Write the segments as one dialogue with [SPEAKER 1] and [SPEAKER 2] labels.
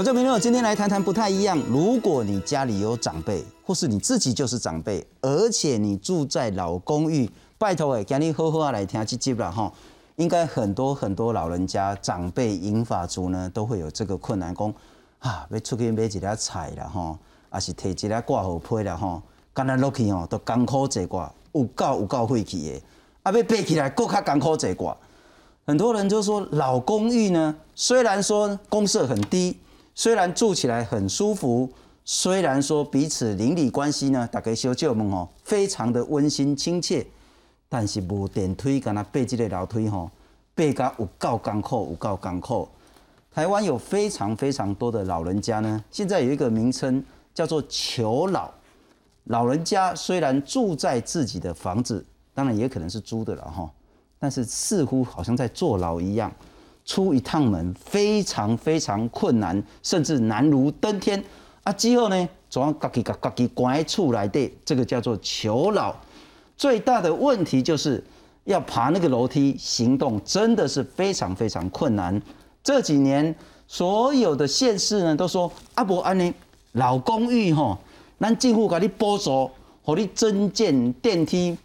[SPEAKER 1] 观众朋友，今天来谈谈不太一样。如果你家里有长辈，或是你自己就是长辈，而且你住在老公寓，拜托哎，今天好好来听这集了哈。应该很多很多老人家、长辈、银发族呢，都会有这个困难，讲啊，要出去买一粒菜啦吼，还是提一粒挂号批啦吼，干那落去吼都艰苦一寡，有够有够晦气的，啊，要背起来更较艰苦一寡。很多人就说老公寓呢，虽然说公设很低，虽然住起来很舒服，虽然说彼此邻里关系呢，大家小舅们哦，非常的温馨亲切。但是无电梯，敢若爬这个楼梯吼，爬甲有够艰苦，有够艰苦。台湾有非常非常多的老人家呢，现在有一个名称叫做求老。老人家虽然住在自己的房子，当然也可能是租的了哈，但是似乎好像在坐牢一样，出一趟门非常非常困难，甚至难如登天。啊，之后呢，总要自己甲家己关出来？的，这个叫做求老。最大的问题就是要爬那个楼梯，行动真的是非常非常困难。这几年所有的县市呢都说阿伯安尼老公寓吼，咱政府给你补助，和你增建电梯。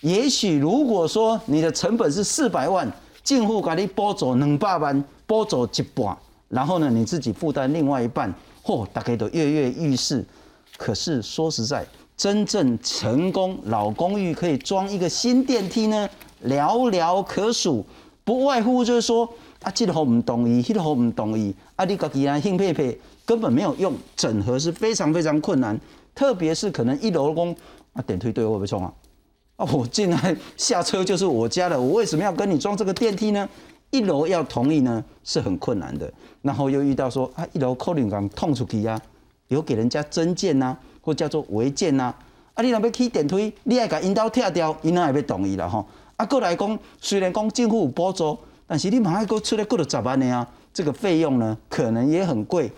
[SPEAKER 1] 也许如果说你的成本是四百万，政府给你补助两百万，补助一半，然后呢你自己负担另外一半，嚯，大家都跃跃欲试。可是说实在。真正成功老公寓可以装一个新电梯呢，寥寥可数，不外乎就是说啊，这个好唔同意，那个好唔同意，啊，你自己啊，兴配配根本没有用，整合是非常非常困难，特别是可能一楼工啊，电梯对会不会冲啊？啊，我进来 下车就是我家了，我为什么要跟你装这个电梯呢？一楼要同意呢，是很困难的。然后又遇到说啊，一楼扣零刚痛出去呀，有给人家增建呐。或叫做违建呐，啊，你若要起电梯，你爱甲引导拆掉，因哪会要同意了吼？啊，过来讲，虽然讲政府有补助，但是你马上搁出来过了十万的啊，这个费用呢，可能也很贵。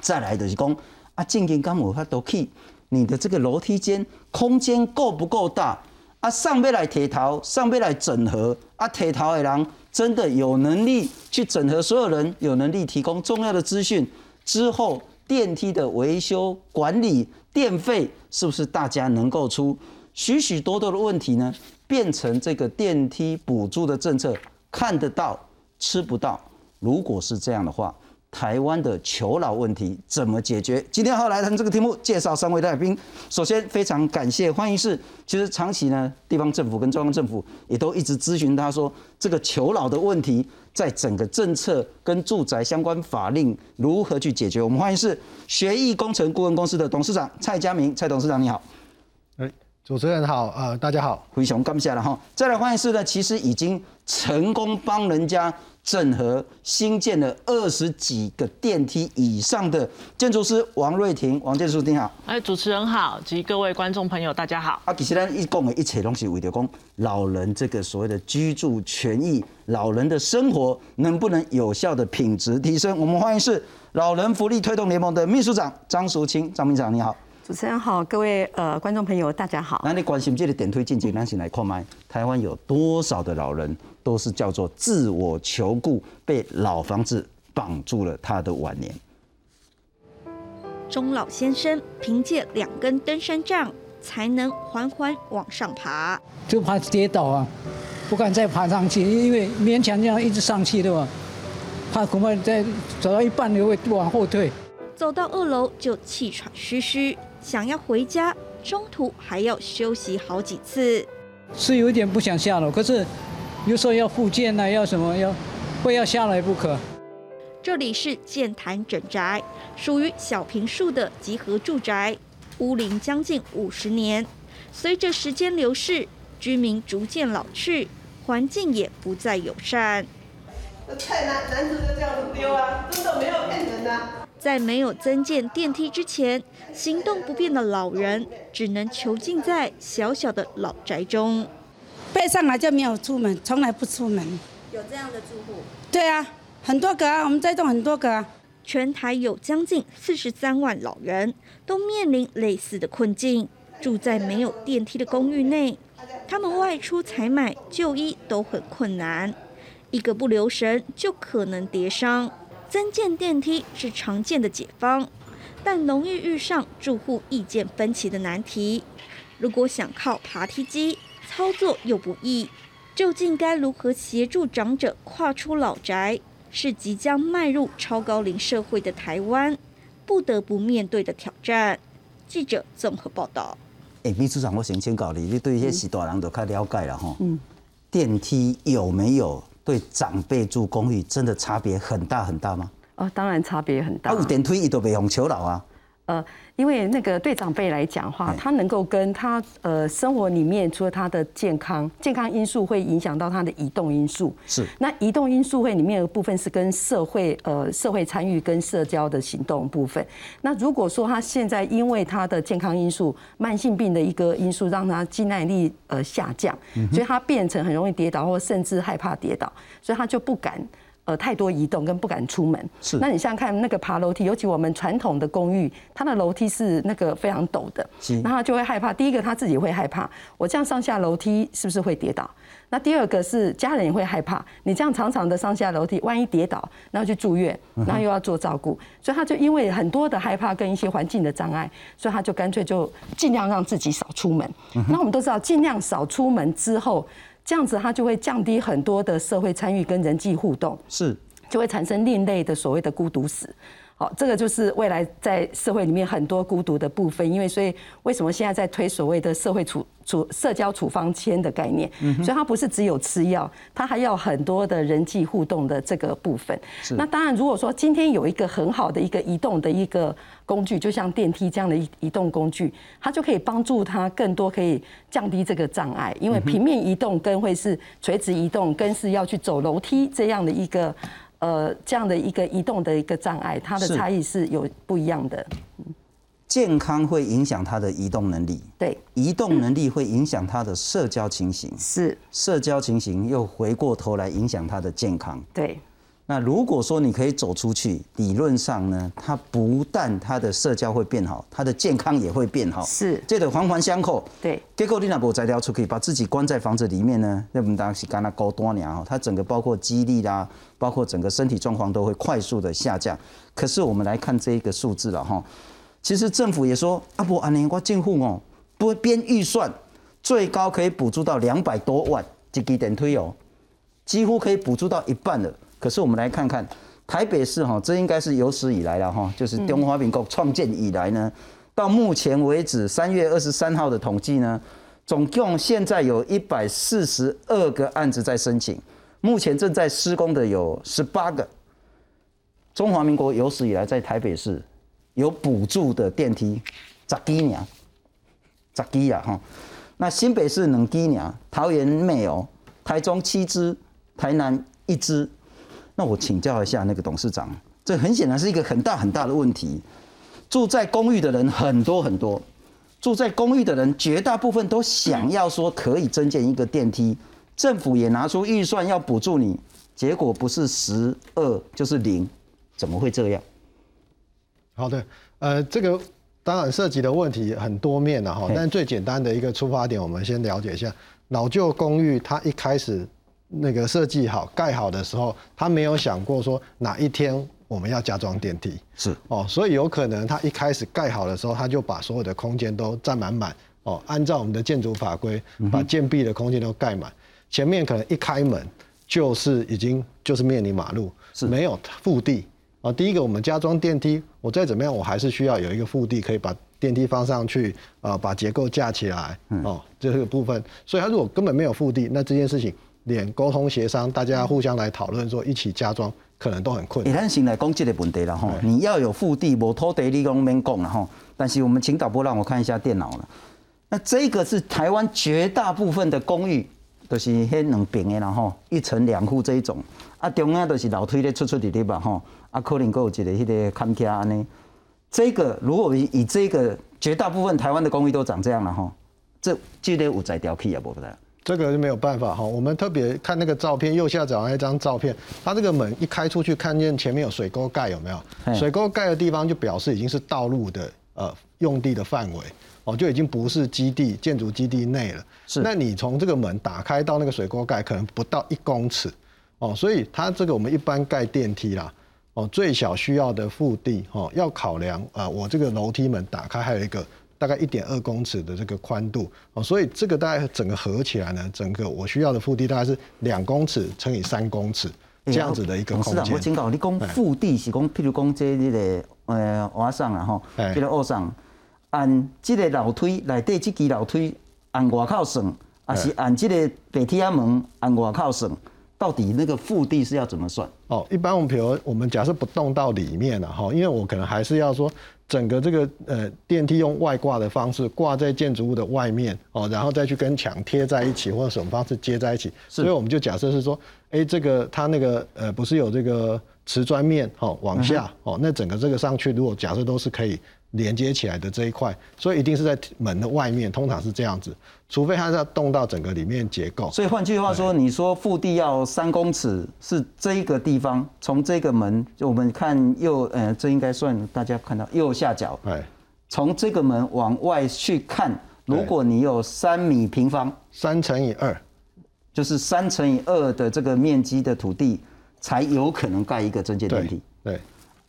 [SPEAKER 1] 再来就是讲，啊，正经讲有法度去，你的这个楼梯间空间够不够大？啊，上边来铁头，上边来整合，啊，铁头的人真的有能力去整合所有人，有能力提供重要的资讯之后。电梯的维修管理、电费是不是大家能够出？许许多多的问题呢，变成这个电梯补助的政策看得到吃不到。如果是这样的话，台湾的求老问题怎么解决？今天要来谈这个题目，介绍三位来宾。首先，非常感谢欢迎是，其实长期呢，地方政府跟中央政府也都一直咨询他说，这个求老的问题，在整个政策跟住宅相关法令如何去解决？我们欢迎是学艺工程顾问公司的董事长蔡佳明，蔡董事长你好。
[SPEAKER 2] 哎，主持人好，呃，大家好，
[SPEAKER 1] 灰熊干不下了哈。再来欢迎是呢，其实已经成功帮人家。整合新建了二十几个电梯以上的建筑师王瑞婷，王建筑师你好，
[SPEAKER 3] 哎，主持人好，及各位观众朋友大家好。
[SPEAKER 1] 啊，其实咱一共的一切东西为了讲老人这个所谓的居住权益，老人的生活能不能有效的品质提升？我们欢迎是老人福利推动联盟的秘书长张淑清，张秘书长你好。
[SPEAKER 4] 主持人好，各位呃观众朋友大家好。
[SPEAKER 1] 那你关心这个点推进进，咱先来看麦，台湾有多少的老人都是叫做自我求故，被老房子绑住了他的晚年。
[SPEAKER 5] 钟老先生凭借两根登山杖才能缓缓往上爬，
[SPEAKER 6] 就怕跌倒啊，不敢再爬上去，因为勉强这样一直上去的嘛，怕恐怕再走到一半又会往后退。
[SPEAKER 5] 走到二楼就气喘吁吁。想要回家，中途还要休息好几次，
[SPEAKER 6] 是有点不想下楼。可是有时候要复健呢，要什么要，非要下来不可。
[SPEAKER 5] 这里是建潭整宅，属于小平数的集合住宅，屋龄将近五十年。随着时间流逝，居民逐渐老去，环境也不再友善。
[SPEAKER 7] 菜男男子就这样子丢啊，真的没有骗人的。
[SPEAKER 5] 在没有增建电梯之前，行动不便的老人只能囚禁在小小的老宅中。
[SPEAKER 8] 背上来就没有出门，从来不出门。
[SPEAKER 5] 有这样的住户？
[SPEAKER 8] 对啊，很多个啊，我们这栋很多个啊。
[SPEAKER 5] 全台有将近四十三万老人都面临类似的困境，住在没有电梯的公寓内，他们外出采买、就医都很困难，一个不留神就可能跌伤。增建电梯是常见的解方，但容易遇上住户意见分歧的难题。如果想靠爬梯机，操作又不易，究竟该如何协助长者跨出老宅，是即将迈入超高龄社会的台湾不得不面对的挑战。记者综合报道。
[SPEAKER 1] 哎，秘书长，我先请教你，你对一些是大人都较了解了哈。嗯。电梯有没有对长辈住公寓真的差别很大很大吗？
[SPEAKER 4] 哦，当然差别很大。
[SPEAKER 1] 啊，有电梯伊都袂用求老啊。
[SPEAKER 4] 呃，因为那个对长辈来讲话，他能够跟他呃生活里面，除了他的健康，健康因素会影响到他的移动因素。
[SPEAKER 1] 是。
[SPEAKER 4] 那移动因素会里面的部分是跟社会呃社会参与跟社交的行动部分。那如果说他现在因为他的健康因素、慢性病的一个因素，让他肌耐力呃下降，所以他变成很容易跌倒，或甚至害怕跌倒，所以他就不敢。呃，太多移动跟不敢出门。
[SPEAKER 1] 是，
[SPEAKER 4] 那你想想看，那个爬楼梯，尤其我们传统的公寓，它的楼梯是那个非常陡的，
[SPEAKER 1] 是，
[SPEAKER 4] 那他就会害怕。第一个他自己会害怕，我这样上下楼梯是不是会跌倒？那第二个是家人也会害怕，你这样长长的上下楼梯，万一跌倒，然后去住院，然后又要做照顾，所以他就因为很多的害怕跟一些环境的障碍，所以他就干脆就尽量让自己少出门。那我们都知道，尽量少出门之后。这样子，它就会降低很多的社会参与跟人际互动，
[SPEAKER 1] 是
[SPEAKER 4] 就会产生另类的所谓的孤独死。好，这个就是未来在社会里面很多孤独的部分，因为所以为什么现在在推所谓的社会处处社交处方签的概念？所以它不是只有吃药，它还要很多的人际互动的这个部分。那当然，如果说今天有一个很好的一个移动的一个工具，就像电梯这样的移移动工具，它就可以帮助他更多可以降低这个障碍，因为平面移动跟会是垂直移动，跟是要去走楼梯这样的一个。呃，这样的一个移动的一个障碍，它的差异是有不一样的。
[SPEAKER 1] 健康会影响他的移动能力，
[SPEAKER 4] 对，
[SPEAKER 1] 移动能力会影响他的社交情形，
[SPEAKER 4] 是，
[SPEAKER 1] 社交情形又回过头来影响他的健康，
[SPEAKER 4] 对。
[SPEAKER 1] 那如果说你可以走出去，理论上呢，它不但它的社交会变好，它的健康也会变好，
[SPEAKER 4] 是，
[SPEAKER 1] 这个环环相扣。
[SPEAKER 4] 对，
[SPEAKER 1] 结果你那不摘掉出去，把自己关在房子里面呢，那我们当是跟他高多年哈，它整个包括肌力啦，包括整个身体状况都会快速的下降。可是我们来看这一个数字了哈，其实政府也说啊不，安尼我政府哦，不编预算，最高可以补助到两百多万，一基电推哦，几乎可以补助到一半了。可是我们来看看台北市哈，这应该是有史以来了哈，就是中华民国创建以来呢，到目前为止三月二十三号的统计呢，总共现在有一百四十二个案子在申请，目前正在施工的有十八个。中华民国有史以来在台北市有补助的电梯，十几年，十几呀哈。那新北市两几年，桃园没有，台中七支，台南一支。那我请教一下那个董事长，这很显然是一个很大很大的问题。住在公寓的人很多很多，住在公寓的人绝大部分都想要说可以增建一个电梯，政府也拿出预算要补助你，结果不是十二就是零，怎么会这样？
[SPEAKER 2] 好的，呃，这个当然涉及的问题很多面了哈，但最简单的一个出发点，我们先了解一下老旧公寓，它一开始。那个设计好盖好的时候，他没有想过说哪一天我们要加装电梯，
[SPEAKER 1] 是。
[SPEAKER 2] 哦，所以有可能他一开始盖好的时候，他就把所有的空间都占满满。哦，按照我们的建筑法规，把建壁的空间都盖满，前面可能一开门就是已经就是面临马路，
[SPEAKER 1] 是。
[SPEAKER 2] 没有腹地。啊。第一个我们加装电梯，我再怎么样，我还是需要有一个腹地可以把电梯放上去啊，把结构架起来。哦，这个部分。所以他如果根本没有腹地，那这件事情。连沟通协商，大家互相来讨论，说一起加装，可能都很困难。
[SPEAKER 1] 以咱先来讲这个问题了哈，你要有腹地，无土地你讲免讲了哈。但是我们请导播让我看一下电脑了。那这个是台湾绝大部分的公寓，都是迄两平的然后一层两户这一种。啊，中央都是楼梯咧出出入入吧哈。啊，可能够有一个迄个看卡安尼。这个如果以以这个绝大部分台湾的公寓都长这样了哈，这这个有在调去啊，不不
[SPEAKER 2] 这个就没有办法哈，我们特别看那个照片，右下角那张照片，它这个门一开出去，看见前面有水沟盖，有没有？水沟盖的地方就表示已经是道路的呃用地的范围哦，就已经不是基地建筑基地内了。
[SPEAKER 1] 是，
[SPEAKER 2] 那你从这个门打开到那个水沟盖，可能不到一公尺哦，所以它这个我们一般盖电梯啦。哦，最小需要的腹地哦，要考量啊，我这个楼梯门打开还有一个大概一点二公尺的这个宽度哦，所以这个大概整个合起来呢，整个我需要的腹地大概是两公尺乘以三公尺这样子的一个空间。
[SPEAKER 1] 董事长，我请教你讲腹地是讲，譬如讲这这个呃瓦上啊吼，譬如瓦上按这个楼梯内底这支楼梯按外靠算，还是按这个北梯啊门按外靠算？到底那个腹地是要怎么算？
[SPEAKER 2] 哦，一般我们比如我们假设不动到里面了哈，因为我可能还是要说整个这个呃电梯用外挂的方式挂在建筑物的外面哦，然后再去跟墙贴在一起或者什么方式接在一起，所以我们就假设是说，哎，这个它那个呃不是有这个瓷砖面哦往下哦，那整个这个上去如果假设都是可以。连接起来的这一块，所以一定是在门的外面，通常是这样子，除非它是要动到整个里面结构。
[SPEAKER 1] 所以换句话说，你说腹地要三公尺，是这一个地方，从这个门，就我们看右，呃，这应该算大家看到右下角，哎，从这个门往外去看，如果你有三米平方，
[SPEAKER 2] 三乘以二，
[SPEAKER 1] 就是三乘以二的这个面积的土地，才有可能盖一个增建电梯。
[SPEAKER 2] 对，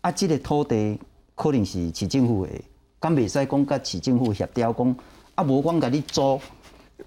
[SPEAKER 1] 啊，这个土地。可能是市政府的，敢袂使讲甲市政府协调讲，啊无讲甲你租，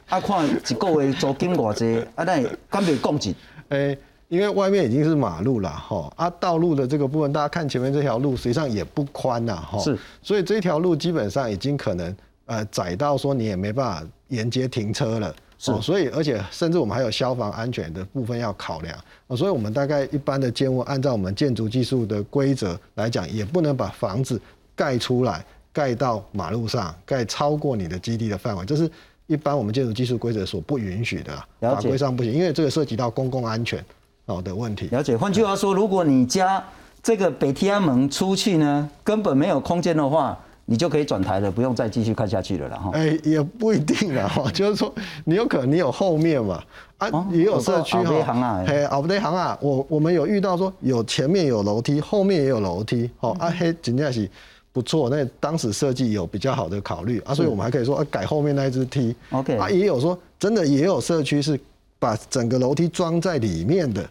[SPEAKER 1] 啊看一个月租金偌济，啊那敢袂讲一？
[SPEAKER 2] 诶，因为外面已经是马路了，吼，啊道路的这个部分，大家看前面这条路实际上也不宽呐，吼，
[SPEAKER 1] 是，
[SPEAKER 2] 所以这条路基本上已经可能呃窄到说你也没办法沿街停车了。哦，所以而且甚至我们还有消防安全的部分要考量哦，所以我们大概一般的建物，按照我们建筑技术的规则来讲，也不能把房子盖出来，盖到马路上，盖超过你的基地的范围，这是一般我们建筑技术规则所不允许的，法规上不行，因为这个涉及到公共安全哦的问题。
[SPEAKER 1] 了解。换句话说，如果你家这个北天安门出去呢，根本没有空间的话。你就可以转台了，不用再继续看下去了，然后。
[SPEAKER 2] 哎，也不一定啊，哈，就是说你有可能你有后面嘛，啊，也有社区哈，嘿，奥不对行啊，我我们有遇到说有前面有楼梯，后面也有楼梯，哦，啊嘿，真正是不错，那当时设计有比较好的考虑啊，所以我们还可以说啊改后面那一只梯
[SPEAKER 1] ，OK，
[SPEAKER 2] 啊也有说真的也有社区是把整个楼梯装在里面的。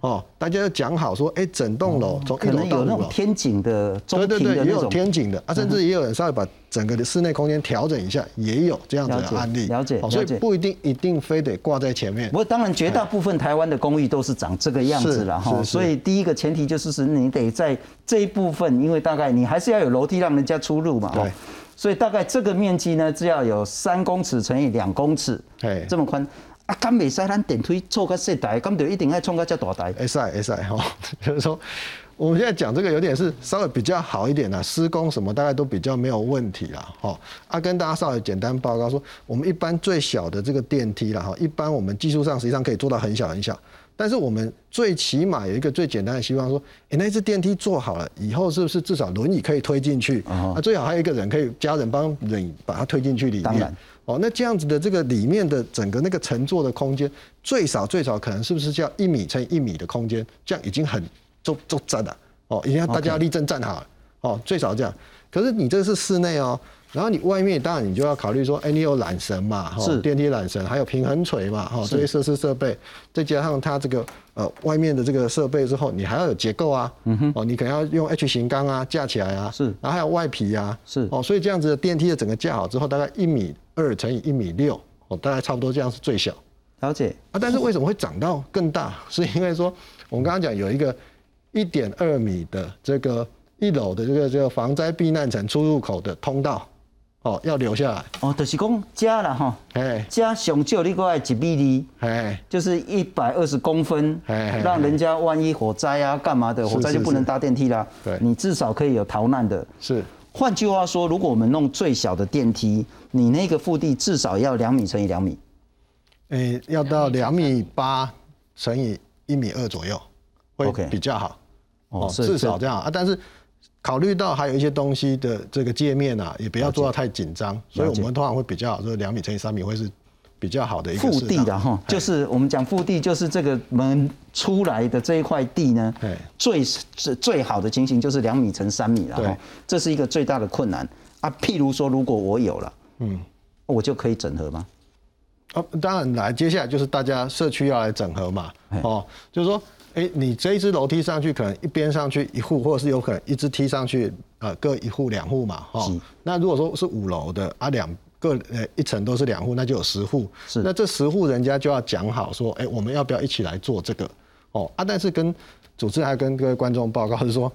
[SPEAKER 2] 哦，大家要讲好说，哎，整栋楼从一楼到五楼，
[SPEAKER 1] 天井的，
[SPEAKER 2] 对对对，也有天井的啊，甚至也有人稍微把整个的室内空间调整一下，也有这样子的案例。
[SPEAKER 1] 了解，
[SPEAKER 2] 所以不一定一定非得挂在前面。
[SPEAKER 1] 不过当然，绝大部分台湾的公寓都是长这个样子了哈。所以第一个前提就是是你得在这一部分，因为大概你还是要有楼梯让人家出入嘛。
[SPEAKER 2] 对。
[SPEAKER 1] 所以大概这个面积呢，只要有三公尺乘以两公尺，哎，这么宽。啊，敢未使咱电梯做个细台，敢就一定要创个遮大台。
[SPEAKER 2] 会使会使吼，就是说，我们现在讲这个有点是稍微比较好一点啦，施工什么大概都比较没有问题啦，吼。啊，跟大家稍微简单报告说，我们一般最小的这个电梯啦，哈，一般我们技术上实际上可以做到很小很小。但是我们最起码有一个最简单的希望，说，哎，那只电梯做好了以后，是不是至少轮椅可以推进去？啊，最好还有一个人可以家人帮人把它推进去里面。哦，那这样子的这个里面的整个那个乘坐的空间，最少最少可能是不是叫一米乘一米的空间？这样已经很就就站了。哦，已经大家立正站好了。哦，最少这样。可是你这是室内哦。然后你外面当然你就要考虑说，哎，你有缆绳嘛，哈，电梯缆绳，还有平衡锤嘛，哈，这些设施设备，再加上它这个呃外面的这个设备之后，你还要有结构啊，嗯哼，哦，你可能要用 H 型钢啊架起来啊，
[SPEAKER 1] 是，
[SPEAKER 2] 然后还有外皮啊，
[SPEAKER 1] 是，
[SPEAKER 2] 哦，所以这样子的电梯的整个架好之后，大概一米二乘以一米六，哦，大概差不多这样是最小。
[SPEAKER 1] 了解
[SPEAKER 2] 啊，但是为什么会长到更大？是因为说我们刚刚讲有一个一点二米的这个一楼的这个这个防灾避难层出入口的通道。哦，要留下来
[SPEAKER 1] 哦，就是讲加了哈，哎，加上少你过来几米哎，就是一百二十公分，哎，让人家万一火灾啊干嘛的，火灾就不能搭电梯啦。
[SPEAKER 2] 对，
[SPEAKER 1] 你至少可以有逃难的。
[SPEAKER 2] 是，
[SPEAKER 1] 换句话说，如果我们弄最小的电梯，你那个腹地至少要两米乘以两米，
[SPEAKER 2] 哎，要到两米八乘以一米二左右，会比较好。哦，至少这样啊，但是。考虑到还有一些东西的这个界面啊，也不要做到太紧张，所以我们通常会比较，就是两米乘以三米会是比较好的一个
[SPEAKER 1] 腹地的哈，就是我们讲腹地，就是这个门出来的这一块地呢，最最最好的情形就是两米乘三米了哈，这是一个最大的困难。啊。譬如说，如果我有了，嗯，我就可以整合吗？
[SPEAKER 2] 哦，当然来，接下来就是大家社区要来整合嘛，哦，就是说，哎，你这一只楼梯上去，可能一边上去一户，或者是有可能一只梯上去，呃，各一户两户嘛，哈。那如果说是五楼的啊，两个呃一层都是两户，那就有十户。
[SPEAKER 1] 是。
[SPEAKER 2] 那这十户人家就要讲好说，哎，我们要不要一起来做这个？哦啊，但是跟组织还跟各位观众报告是说，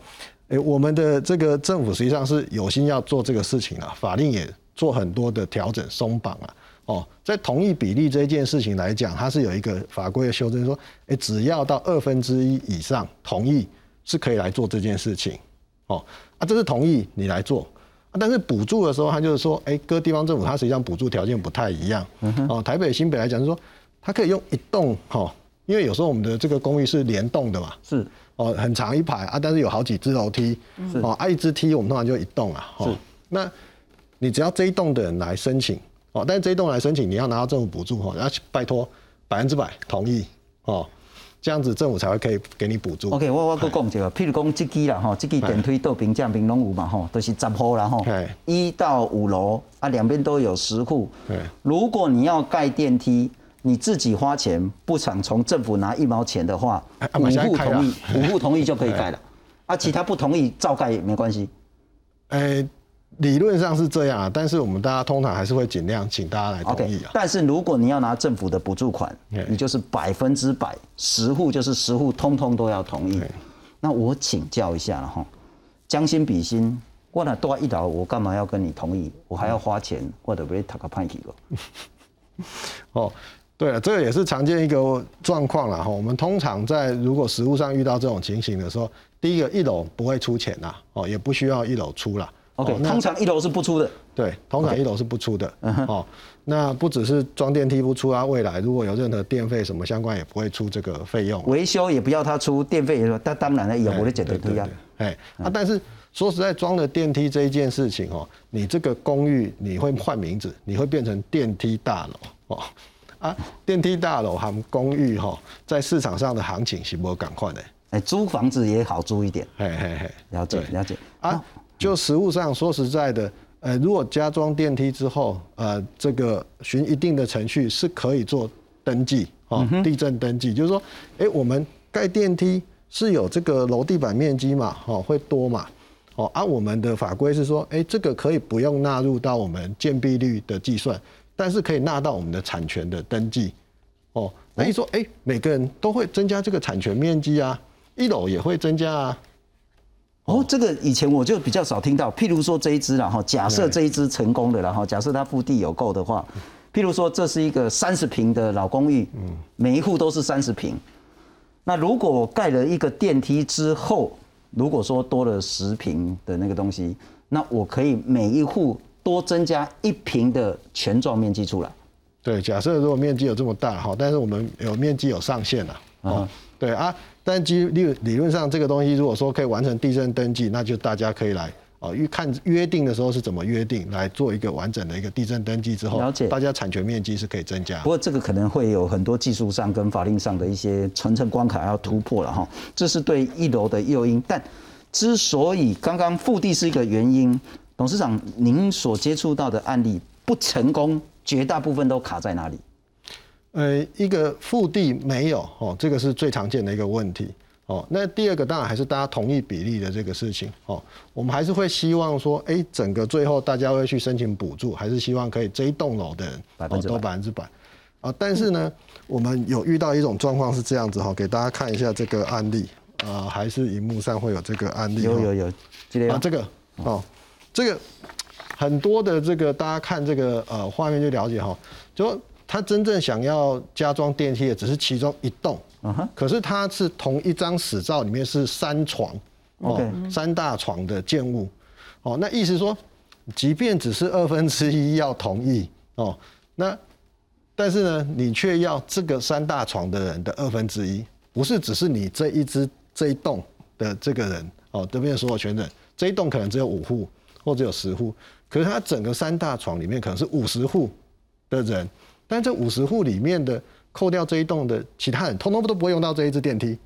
[SPEAKER 2] 哎，我们的这个政府实际上是有心要做这个事情啊，法令也做很多的调整松绑啊。哦，在同意比例这件事情来讲，它是有一个法规的修正，说，哎，只要到二分之一以上同意，是可以来做这件事情。哦，啊，这是同意你来做，但是补助的时候，它就是说，哎，各地方政府它实际上补助条件不太一样。哦，台北新北来讲是说，它可以用一栋，哈，因为有时候我们的这个公寓是联动的嘛，
[SPEAKER 1] 是，
[SPEAKER 2] 哦，很长一排啊，但是有好几只楼梯，哦，啊，一只梯我们通常就一栋啊，
[SPEAKER 1] 是，
[SPEAKER 2] 那你只要这一栋的人来申请。哦，但是这一栋来申请，你要拿到政府补助哈，要拜托百分之百同意哦，这样子政府才会可以给你补助。
[SPEAKER 1] OK，我我搁讲一个，譬如讲这支啦哈，这支电梯到平价平拢有嘛吼，都是十户啦吼，一到五楼啊，两边都有十户。如果你要盖电梯，你自己花钱，不想从政府拿一毛钱的话，五户同意，五户同意就可以盖了。啊，其他不同意照盖也没关系。
[SPEAKER 2] 诶。理论上是这样啊，但是我们大家通常还是会尽量请大家来同意啊。
[SPEAKER 1] 但是如果你要拿政府的补助款，你就是百分之百，十户就是十户，通通都要同意。那我请教一下了哈，将心比心，我那多一刀，我干嘛要跟你同意？我还要花钱，或者不会讨个派题
[SPEAKER 2] 了。哦，对了，这个也是常见一个状况了哈。我们通常在如果实物上遇到这种情形的时候，第一个一楼不会出钱呐，哦，也不需要一楼出了。
[SPEAKER 1] OK，通常一楼是不出的。
[SPEAKER 2] 对，通常一楼是不出的。哦，那不只是装电梯不出啊，未来如果有任何电费什么相关，也不会出这个费用。
[SPEAKER 1] 维修也不要他出，电费也说，但当然了，有我的解决推啊。
[SPEAKER 2] 哎，啊，但是说实在，装了电梯这一件事情哦，你这个公寓你会换名字，你会变成电梯大楼哦。啊，电梯大楼和公寓哈，在市场上的行情是不赶快的。
[SPEAKER 1] 哎，租房子也好租一点。
[SPEAKER 2] 嘿嘿嘿，
[SPEAKER 1] 了解了解
[SPEAKER 2] 啊。就实物上说实在的，呃，如果加装电梯之后，呃，这个循一定的程序是可以做登记哦，地震登记，就是说，哎，我们盖电梯是有这个楼地板面积嘛，哦，会多嘛，哦，按我们的法规是说，哎，这个可以不用纳入到我们建蔽率的计算，但是可以纳到我们的产权的登记，哦，那你说，哎，每个人都会增加这个产权面积啊，一楼也会增加啊。
[SPEAKER 1] 哦，这个以前我就比较少听到。譬如说这一支然后假设这一支成功的然后假设它腹地有够的话，譬如说这是一个三十平的老公寓，嗯，每一户都是三十平。那如果我盖了一个电梯之后，如果说多了十平的那个东西，那我可以每一户多增加一平的全幢面积出来。
[SPEAKER 2] 对，假设如果面积有这么大哈，但是我们有面积有上限了，哦，对啊。但基理理论上，这个东西如果说可以完成地震登记，那就大家可以来哦，约看约定的时候是怎么约定，来做一个完整的一个地震登记之后，
[SPEAKER 1] 了解
[SPEAKER 2] 大家产权面积是可以增加。
[SPEAKER 1] 不过这个可能会有很多技术上跟法令上的一些层层关卡要突破了哈，这是对一楼的诱因。但之所以刚刚复地是一个原因，董事长您所接触到的案例不成功，绝大部分都卡在哪里？
[SPEAKER 2] 呃，一个腹地没有哦，这个是最常见的一个问题哦。那第二个当然还是大家同意比例的这个事情哦。我们还是会希望说，哎，整个最后大家会去申请补助，还是希望可以这一栋楼的人都百分之百啊。但是呢，我们有遇到一种状况是这样子哈，给大家看一下这个案例啊，还是荧幕上会有这个案例。
[SPEAKER 1] 有有有，
[SPEAKER 2] 啊，这个哦，这个很多的这个大家看这个呃画面就了解哈，就。他真正想要加装电梯的只是其中一栋，可是它是同一张死照里面是三床，哦，三大床的建物，哦，那意思说，即便只是二分之一要同意，哦，那但是呢，你却要这个三大床的人的二分之一，不是只是你这一只这一栋的这个人，哦，这边所有权人，这一栋可能只有五户或者有十户，可是他整个三大床里面可能是五十户的人。但这五十户里面的扣掉这一栋的其他人，通通都不会用到这一支电梯。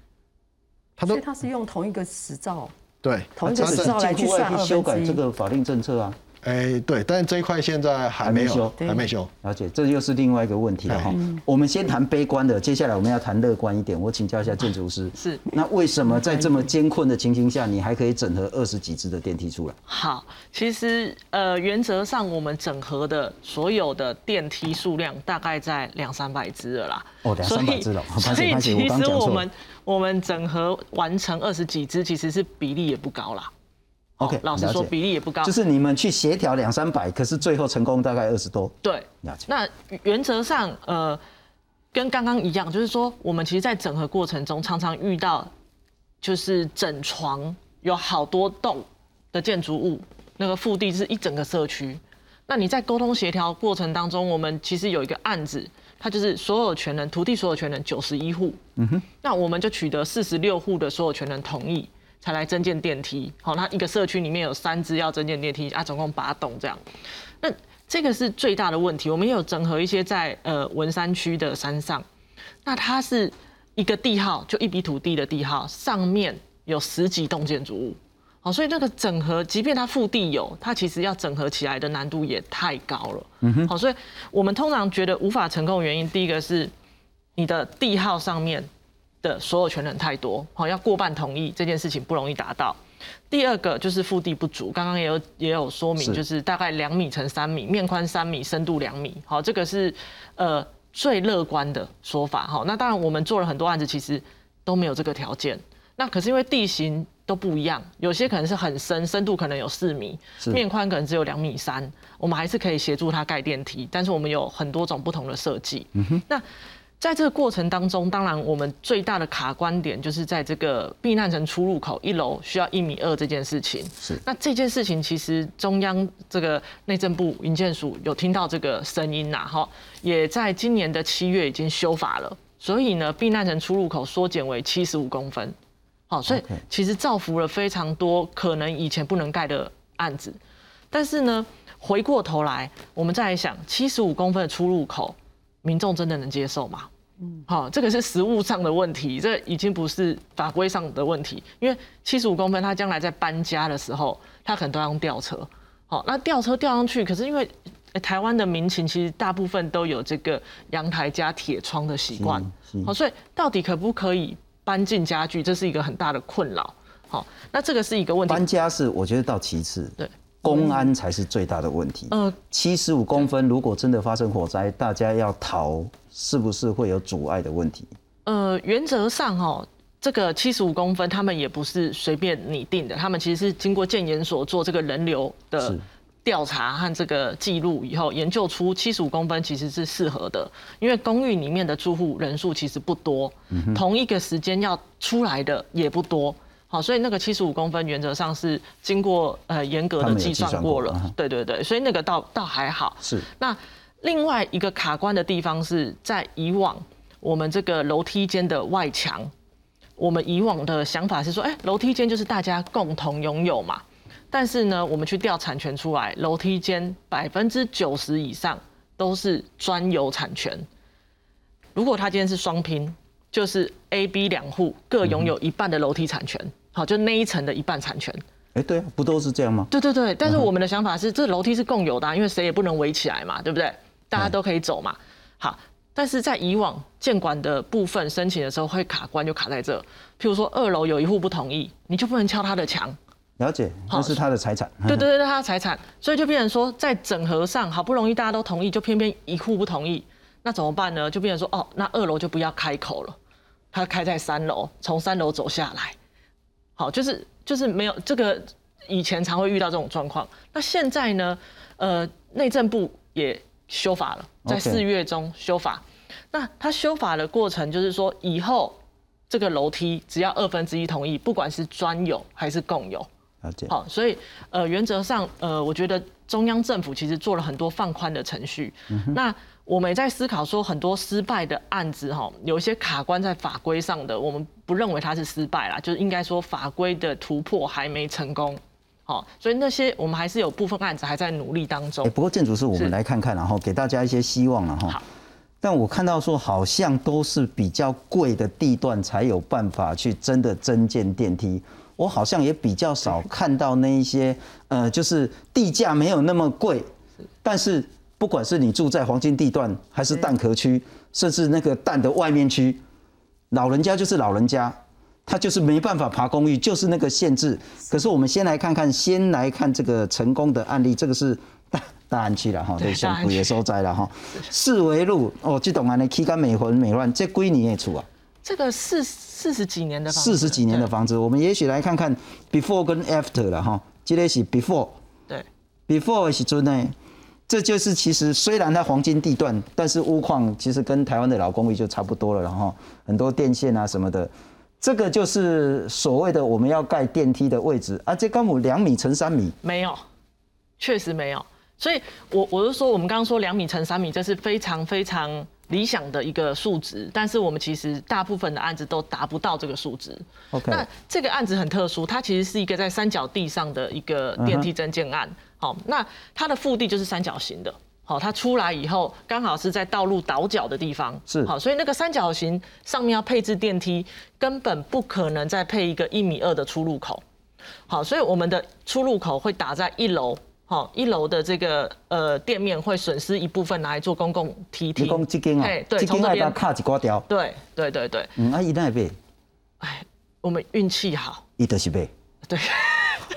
[SPEAKER 4] 他所以他是用同一个执照，
[SPEAKER 2] 对，
[SPEAKER 4] 同一个执照来去算
[SPEAKER 1] 修改这个法令政策啊。
[SPEAKER 2] 哎，对，但是这一块现在还没有，还没修。
[SPEAKER 1] 了解，这又是另外一个问题了哈。我们先谈悲观的，接下来我们要谈乐观一点。我请教一下建筑师，
[SPEAKER 3] 是
[SPEAKER 1] 那为什么在这么艰困的情形下，你还可以整合二十几只的电梯出来？
[SPEAKER 3] 好，其实呃，原则上我们整合的所有的电梯数量大概在两三百只了啦。
[SPEAKER 1] 哦，两三百只了，
[SPEAKER 3] 所以其实我们我们整合完成二十几只，其实是比例也不高啦。
[SPEAKER 1] OK，
[SPEAKER 3] 老实说比例也不高，
[SPEAKER 1] 就是你们去协调两三百，可是最后成功大概二十多。
[SPEAKER 3] 对，那原则上呃，跟刚刚一样，就是说我们其实，在整合过程中常常遇到，就是整床有好多栋的建筑物，那个腹地是一整个社区。那你在沟通协调过程当中，我们其实有一个案子，它就是所有权人土地所有权人九十一户，嗯哼，那我们就取得四十六户的所有权人同意。才来增建电梯，好，那一个社区里面有三支要增建电梯啊，总共八栋这样，那这个是最大的问题。我们也有整合一些在呃文山区的山上，那它是一个地号，就一笔土地的地号，上面有十几栋建筑物，好，所以那个整合，即便它腹地有，它其实要整合起来的难度也太高了，嗯哼，好，所以我们通常觉得无法成功的原因，第一个是你的地号上面。的所有权人太多，好要过半同意这件事情不容易达到。第二个就是腹地不足，刚刚也有也有说明，就是大概两米乘三米，面宽三米，深度两米，好，这个是呃最乐观的说法。好，那当然我们做了很多案子，其实都没有这个条件。那可是因为地形都不一样，有些可能是很深，深度可能有四米，面宽可能只有两米三，我们还是可以协助他盖电梯，但是我们有很多种不同的设计。嗯哼，那。在这个过程当中，当然我们最大的卡关点就是在这个避难层出入口一楼需要一米二这件事情。
[SPEAKER 1] 是，
[SPEAKER 3] 那这件事情其实中央这个内政部营建署有听到这个声音呐，哈，也在今年的七月已经修法了，所以呢，避难层出入口缩减为七十五公分，好，所以其实造福了非常多可能以前不能盖的案子。但是呢，回过头来我们再来想，七十五公分的出入口，民众真的能接受吗？好，这个是实物上的问题，这已经不是法规上的问题。因为七十五公分，他将来在搬家的时候，他可能都要用吊车。好，那吊车吊上去，可是因为台湾的民情其实大部分都有这个阳台加铁窗的习惯。好，所以到底可不可以搬进家具，这是一个很大的困扰。好，那这个是一个问题。
[SPEAKER 1] 搬家是我觉得到其次。
[SPEAKER 3] 对。
[SPEAKER 1] 公安才是最大的问题。呃，七十五公分，如果真的发生火灾，大家要逃，是不是会有阻碍的问题？
[SPEAKER 3] 呃，原则上哈，这个七十五公分，他们也不是随便拟定的，他们其实是经过建研所做这个人流的调查和这个记录以后，研究出七十五公分其实是适合的，因为公寓里面的住户人数其实不多，同一个时间要出来的也不多。好，所以那个七十五公分原则上是经过呃严格的计算过了，对对对，所以那个倒倒还好。
[SPEAKER 1] 是。
[SPEAKER 3] 那另外一个卡关的地方是在以往我们这个楼梯间的外墙，我们以往的想法是说，哎，楼梯间就是大家共同拥有嘛。但是呢，我们去调产权出来，楼梯间百分之九十以上都是专有产权。如果他今天是双拼，就是 A、B 两户各拥有一半的楼梯产权。好，就那一层的一半产权。
[SPEAKER 1] 哎，对啊，不都是这样吗？
[SPEAKER 3] 对对对，但是我们的想法是，这楼梯是共有的，因为谁也不能围起来嘛，对不对？大家都可以走嘛。好，但是在以往建管的部分申请的时候会卡关，就卡在这。譬如说二楼有一户不同意，你就不能敲他的墙。
[SPEAKER 1] 了解，那是他的财产。
[SPEAKER 3] 对 对对，他的财产，所以就变成说，在整合上好不容易大家都同意，就偏偏一户不同意，那怎么办呢？就变成说，哦，那二楼就不要开口了，他开在三楼，从三楼走下来。好，就是就是没有这个，以前常会遇到这种状况。那现在呢？呃，内政部也修法了，在四月中修法。那他修法的过程就是说，以后这个楼梯只要二分之一同意，不管是专有还是共有。好，所以呃，原则上呃，我觉得中央政府其实做了很多放宽的程序。那我们也在思考说，很多失败的案子哈，有一些卡关在法规上的，我们不认为它是失败啦，就是应该说法规的突破还没成功，好，所以那些我们还是有部分案子还在努力当中。
[SPEAKER 1] 不过建筑师，我们来看看，然后给大家一些希望了哈。好，但我看到说好像都是比较贵的地段才有办法去真的增建电梯，我好像也比较少 看到那一些呃，就是地价没有那么贵，但是不管是你住在黄金地段，还是蛋壳区，甚至那个蛋的外面区，老人家就是老人家，他就是没办法爬公寓，就是那个限制。可是我们先来看看，先来看这个成功的案例，这个是 大大安区了哈，对，小埔也受灾了哈。四维路哦，这栋安尼起干美魂美乱，这归你也出啊？
[SPEAKER 3] 这个四四十几年的房子，
[SPEAKER 1] 四十几年的房子，我们也许来看看 before 跟 after 了哈。这个是 before，
[SPEAKER 3] 对
[SPEAKER 1] ，before 的时阵呢，这就是其实虽然它黄金地段，但是钨矿其实跟台湾的老公寓就差不多了，然后很多电线啊什么的，这个就是所谓的我们要盖电梯的位置啊，这刚好两米乘三米，
[SPEAKER 3] 没有，确实没有。所以我我是说，我们刚刚说两米乘三米，这是非常非常。理想的一个数值，但是我们其实大部分的案子都达不到这个数值。
[SPEAKER 1] OK，
[SPEAKER 3] 那这个案子很特殊，它其实是一个在三角地上的一个电梯增建案。好，那它的腹地就是三角形的。好，它出来以后刚好是在道路倒角的地方。
[SPEAKER 1] 是。
[SPEAKER 3] 好，所以那个三角形上面要配置电梯，根本不可能再配一个一米二的出入口。好，所以我们的出入口会打在一楼。好，一楼的这个呃店面会损失一部分拿来做公共梯梯。
[SPEAKER 1] 提供这间啊，
[SPEAKER 3] 对，从这边
[SPEAKER 1] 卡一挂掉。
[SPEAKER 3] 对对对对。
[SPEAKER 1] 嗯，啊，伊那边。
[SPEAKER 3] 哎，我们运气好。
[SPEAKER 1] 伊就是背。
[SPEAKER 3] 对。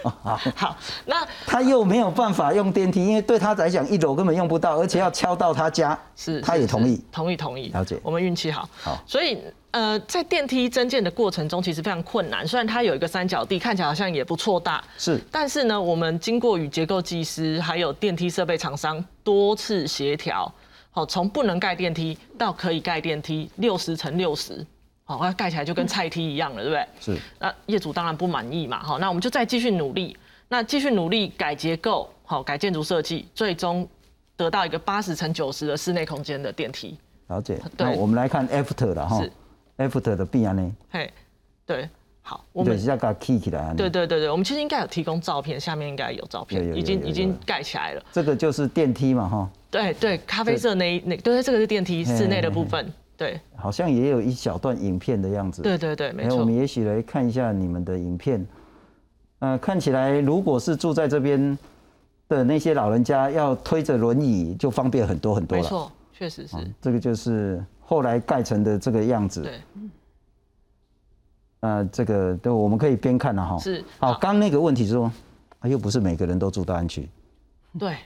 [SPEAKER 3] 好，好，那
[SPEAKER 1] 他又没有办法用电梯，因为对他来讲，一楼根本用不到，而且要敲到他家。
[SPEAKER 3] 是。
[SPEAKER 1] 他也同意。
[SPEAKER 3] 同意同意。
[SPEAKER 1] 了解。
[SPEAKER 3] 我们运气好。
[SPEAKER 1] 好。
[SPEAKER 3] 所以。呃，在电梯增建的过程中，其实非常困难。虽然它有一个三角地，看起来好像也不错大，
[SPEAKER 1] 是。
[SPEAKER 3] 但是呢，我们经过与结构技师还有电梯设备厂商多次协调，好，从不能盖电梯到可以盖电梯，六十乘六十，好，它盖起来就跟菜梯一样了，对不对？
[SPEAKER 1] 是。
[SPEAKER 3] 那业主当然不满意嘛，好，那我们就再继续努力，那继续努力改结构，好，改建筑设计，最终得到一个八十乘九十的室内空间的电梯。
[SPEAKER 1] 了解。那我们来看 after 了哈。After 的必然呢？
[SPEAKER 3] 嘿，对，好，我们
[SPEAKER 1] 要给它 key 起来。
[SPEAKER 3] 对对对对，我们其实应该有提供照片，下面应该有照片，已经已经盖起来了。
[SPEAKER 1] 这个就是电梯嘛，哈。
[SPEAKER 3] 对对，咖啡色那那对，这个是电梯室内的部分。对，
[SPEAKER 1] 好像也有一小段影片的样子。
[SPEAKER 3] 对对对，没错。
[SPEAKER 1] 我们也许来看一下你们的影片。呃，看起来如果是住在这边的那些老人家，要推着轮椅就方便很多很多了。
[SPEAKER 3] 没错，确实是。
[SPEAKER 1] 这个就是。后来盖成的这个样子，
[SPEAKER 3] 对，
[SPEAKER 1] 呃，这个对，我们可以边看了哈。
[SPEAKER 3] 是，
[SPEAKER 1] 好，刚那个问题是说，又不是每个人都住大安区。
[SPEAKER 3] 对，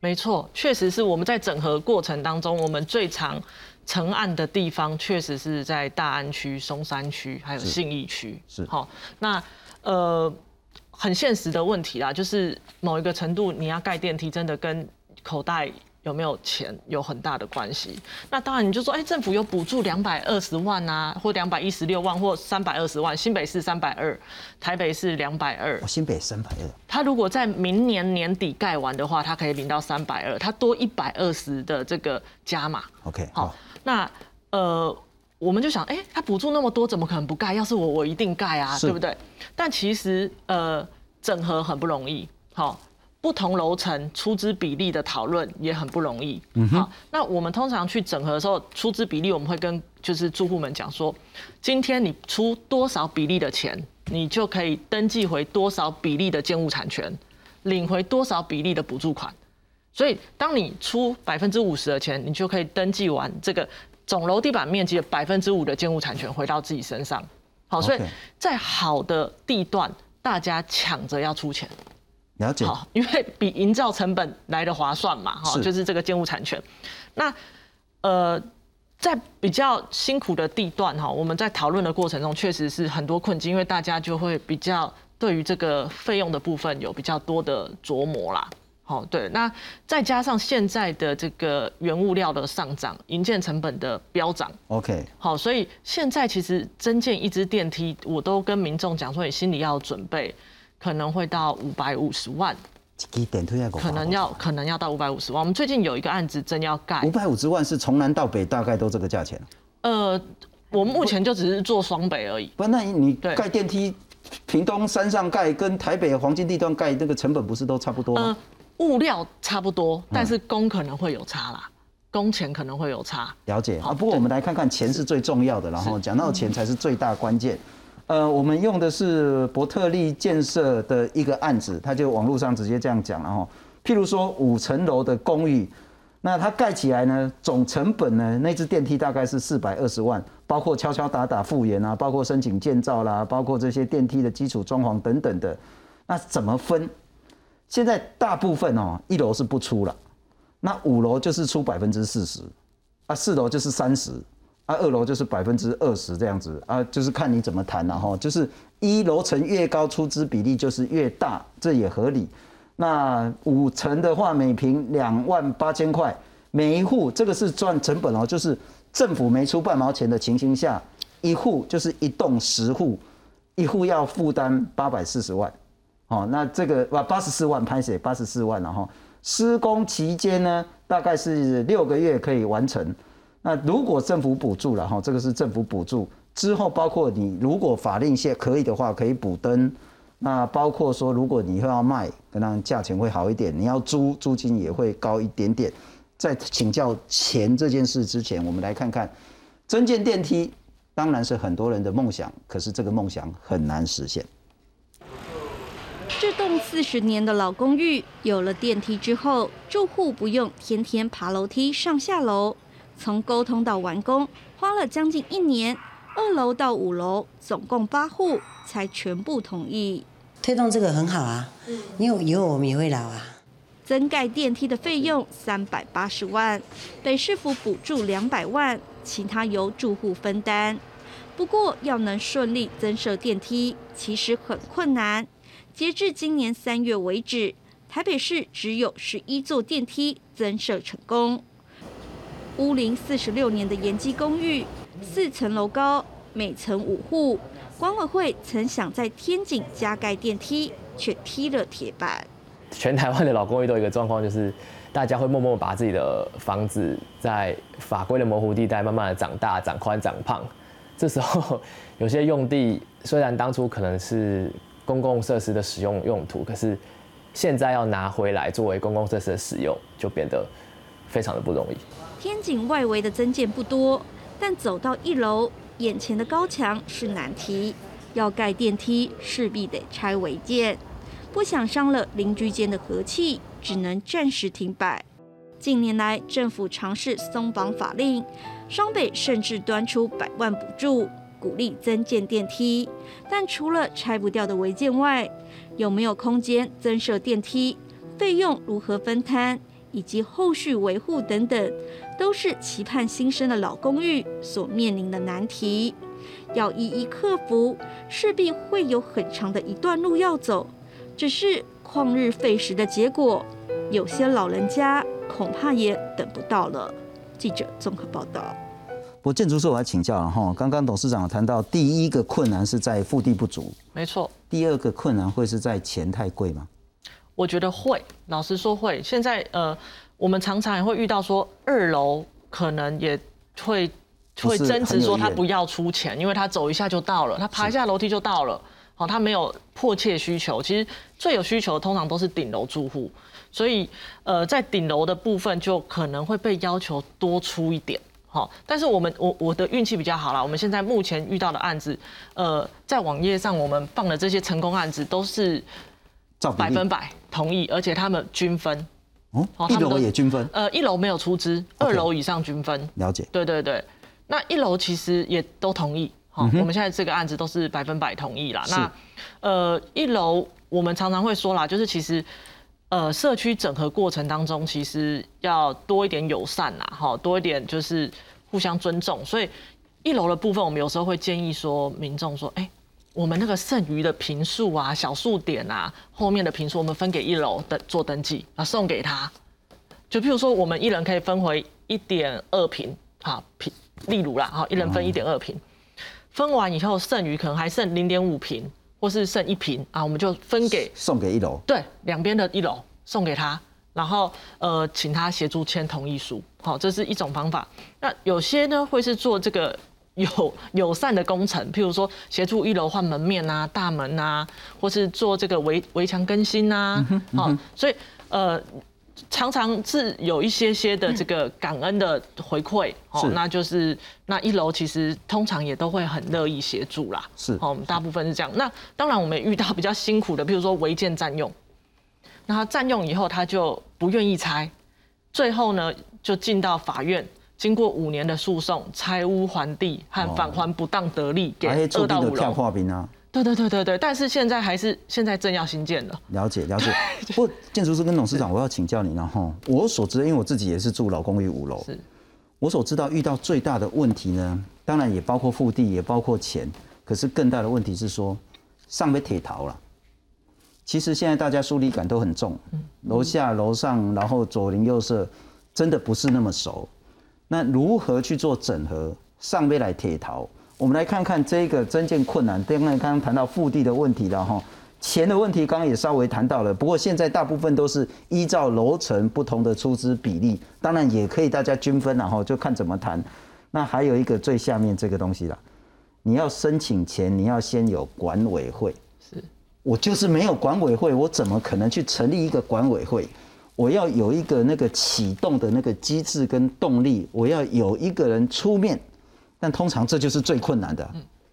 [SPEAKER 3] 没错，确实是我们在整合过程当中，我们最常成案的地方，确实是在大安区、松山区还有信义区。
[SPEAKER 1] 是，
[SPEAKER 3] 好，那呃，很现实的问题啦，就是某一个程度，你要盖电梯，真的跟口袋。有没有钱有很大的关系？那当然你就说，哎，政府有补助两百二十万啊，或两百一十六万，或三百二十万。新北市三百二，台北市两百二。
[SPEAKER 1] 新北三百二。
[SPEAKER 3] 他如果在明年年底盖完的话，他可以领到三百二，他多一百二十的这个加码。
[SPEAKER 1] OK，
[SPEAKER 3] 好。那呃，我们就想，哎，他补助那么多，怎么可能不盖？要是我，我一定盖啊，对不对？但其实呃，整合很不容易。好。不同楼层出资比例的讨论也很不容易。嗯好，那我们通常去整合的时候，出资比例我们会跟就是住户们讲说，今天你出多少比例的钱，你就可以登记回多少比例的建物产权，领回多少比例的补助款。所以，当你出百分之五十的钱，你就可以登记完这个总楼地板面积的百分之五的建物产权回到自己身上。好，所以在好的地段，大家抢着要出钱。
[SPEAKER 1] 了解，
[SPEAKER 3] 好，因为比营造成本来的划算嘛，哈，就是这个建物产权。那呃，在比较辛苦的地段哈，我们在讨论的过程中，确实是很多困境，因为大家就会比较对于这个费用的部分有比较多的琢磨啦。好，对，那再加上现在的这个原物料的上涨，营建成本的飙涨
[SPEAKER 1] ，OK，
[SPEAKER 3] 好，所以现在其实增建一支电梯，我都跟民众讲说，你心里要准备。可能会到五百五十万，可能要可能要到五百五十万。我们最近有一个案子真要盖，
[SPEAKER 1] 五百五十万是从南到北大概都这个价钱。
[SPEAKER 3] 呃，我目前就只是做双北而已。
[SPEAKER 1] 不，那你盖电梯，屏东山上盖跟台北黄金地段盖那个成本不是都差不多吗？
[SPEAKER 3] 物料差不多，但是工可能会有差啦，工钱可能会有差。
[SPEAKER 1] 了解啊，不过我们来看看钱是最重要的，然后讲到钱才是最大关键。呃，我们用的是伯特利建设的一个案子，他就网络上直接这样讲了哈。譬如说五层楼的公寓，那它盖起来呢，总成本呢，那只电梯大概是四百二十万，包括敲敲打打复原啊，包括申请建造啦，包括这些电梯的基础装潢等等的。那怎么分？现在大部分哦，一楼是不出了，那五楼就是出百分之四十，啊，四楼就是三十，啊，二楼就是百分之二十这样子，啊，就是看你怎么谈了哈，就是一楼层越高，出资比例就是越大，这也合理。那五层的话，每平两万八千块，每一户这个是赚成本哦，就是政府没出半毛钱的情形下，一户就是一栋十户，一户要负担八百四十万。哦，那这个哇，八十四万拍写八十四万，然后施工期间呢，大概是六个月可以完成。那如果政府补助了哈，这个是政府补助之后，包括你如果法令线可以的话，可以补灯。那包括说，如果你以后要卖，可能价钱会好一点；你要租，租金也会高一点点。在请教钱这件事之前，我们来看看增建电梯，当然是很多人的梦想，可是这个梦想很难实现。
[SPEAKER 5] 这栋四十年的老公寓有了电梯之后，住户不用天天爬楼梯上下楼。从沟通到完工，花了将近一年。二楼到五楼总共八户才全部同意。
[SPEAKER 9] 推动这个很好啊，因为以后我们也会老啊。
[SPEAKER 5] 增盖电梯的费用三百八十万，北市府补助两百万，其他由住户分担。不过要能顺利增设电梯，其实很困难。截至今年三月为止，台北市只有十一座电梯增设成功。屋龄四十六年的延基公寓，四层楼高，每层五户。管委会曾想在天井加盖电梯，却踢了铁板。
[SPEAKER 10] 全台湾的老公寓都有一个状况，就是大家会默默把自己的房子在法规的模糊地带慢慢的长大、长宽、长胖。这时候 有些用地虽然当初可能是公共设施的使用用途，可是现在要拿回来作为公共设施的使用，就变得非常的不容易。
[SPEAKER 5] 天井外围的增建不多，但走到一楼，眼前的高墙是难题。要盖电梯，势必得拆违建，不想伤了邻居间的和气，只能暂时停摆。近年来，政府尝试松绑法令，双北甚至端出百万补助。鼓励增建电梯，但除了拆不掉的违建外，有没有空间增设电梯？费用如何分摊？以及后续维护等等，都是期盼新生的老公寓所面临的难题。要一一克服，势必会有很长的一段路要走。只是旷日费时的结果，有些老人家恐怕也等不到了。记者综合报道。
[SPEAKER 1] 不过建筑师我要请教了哈，刚刚董事长谈到第一个困难是在腹地不足，
[SPEAKER 3] 没错。
[SPEAKER 1] 第二个困难会是在钱太贵吗？
[SPEAKER 3] 我觉得会，老实说会。现在呃，我们常常也会遇到说二楼可能也会会争执说他不要出钱，因为他走一下就到了，他爬一下楼梯就到了，好，他没有迫切需求。其实最有需求通常都是顶楼住户，所以呃，在顶楼的部分就可能会被要求多出一点。好，但是我们我我的运气比较好啦。我们现在目前遇到的案子，呃，在网页上我们放的这些成功案子都是百分百同意，而且他们均分。
[SPEAKER 1] 哦，一楼也均分？
[SPEAKER 3] 呃，一楼没有出资，二楼以上均分。
[SPEAKER 1] 了解。
[SPEAKER 3] 对对对，那一楼其实也都同意。好，我们现在这个案子都是百分百同意啦。那呃，一楼我们常常会说啦，就是其实。呃，社区整合过程当中，其实要多一点友善啦，哈，多一点就是互相尊重。所以一楼的部分，我们有时候会建议说，民众说，哎，我们那个剩余的平数啊、小数点啊，后面的平数，我们分给一楼的做登记啊，送给他。就譬如说，我们一人可以分回一点二平，好平，例如啦，哈，一人分一点二平，分完以后，剩余可能还剩零点五平。或是剩一瓶啊，我们就分给
[SPEAKER 1] 送给一楼，
[SPEAKER 3] 对，两边的一楼送给他，然后呃，请他协助签同意书，好，这是一种方法。那有些呢会是做这个 友友善的工程，譬如说协助一楼换门面啊、大门啊，或是做这个围围墙更新啊，好，所以呃，常常是有一些些的这个感恩的回馈。哦，那就是那一楼其实通常也都会很乐意协助啦。
[SPEAKER 1] 是。
[SPEAKER 3] 哦，我们大部分是这样。那当然我们也遇到比较辛苦的，譬如说违建占用，那他占用以后他就不愿意拆，最后呢就进到法院。经过五年的诉讼，拆屋还地和返还不当得利给二到五楼。
[SPEAKER 1] 啊。
[SPEAKER 3] 对对对对对，但是现在还是现在正要新建了。
[SPEAKER 1] 了解了解。不过建筑师跟董事长，我要请教你了哈。我所知，因为我自己也是住老公寓五楼，
[SPEAKER 3] 是
[SPEAKER 1] 我所知道遇到最大的问题呢，当然也包括腹地，也包括钱，可是更大的问题是说上被铁逃了。其实现在大家疏离感都很重，楼下楼上，然后左邻右舍，真的不是那么熟。那如何去做整合？上边来铁逃，我们来看看这个增建困难。当然，刚刚谈到腹地的问题了哈，钱的问题刚刚也稍微谈到了。不过现在大部分都是依照楼层不同的出资比例，当然也可以大家均分然后就看怎么谈。那还有一个最下面这个东西啦，你要申请前，你要先有管委会。
[SPEAKER 3] 是，
[SPEAKER 1] 我就是没有管委会，我怎么可能去成立一个管委会？我要有一个那个启动的那个机制跟动力，我要有一个人出面，但通常这就是最困难的。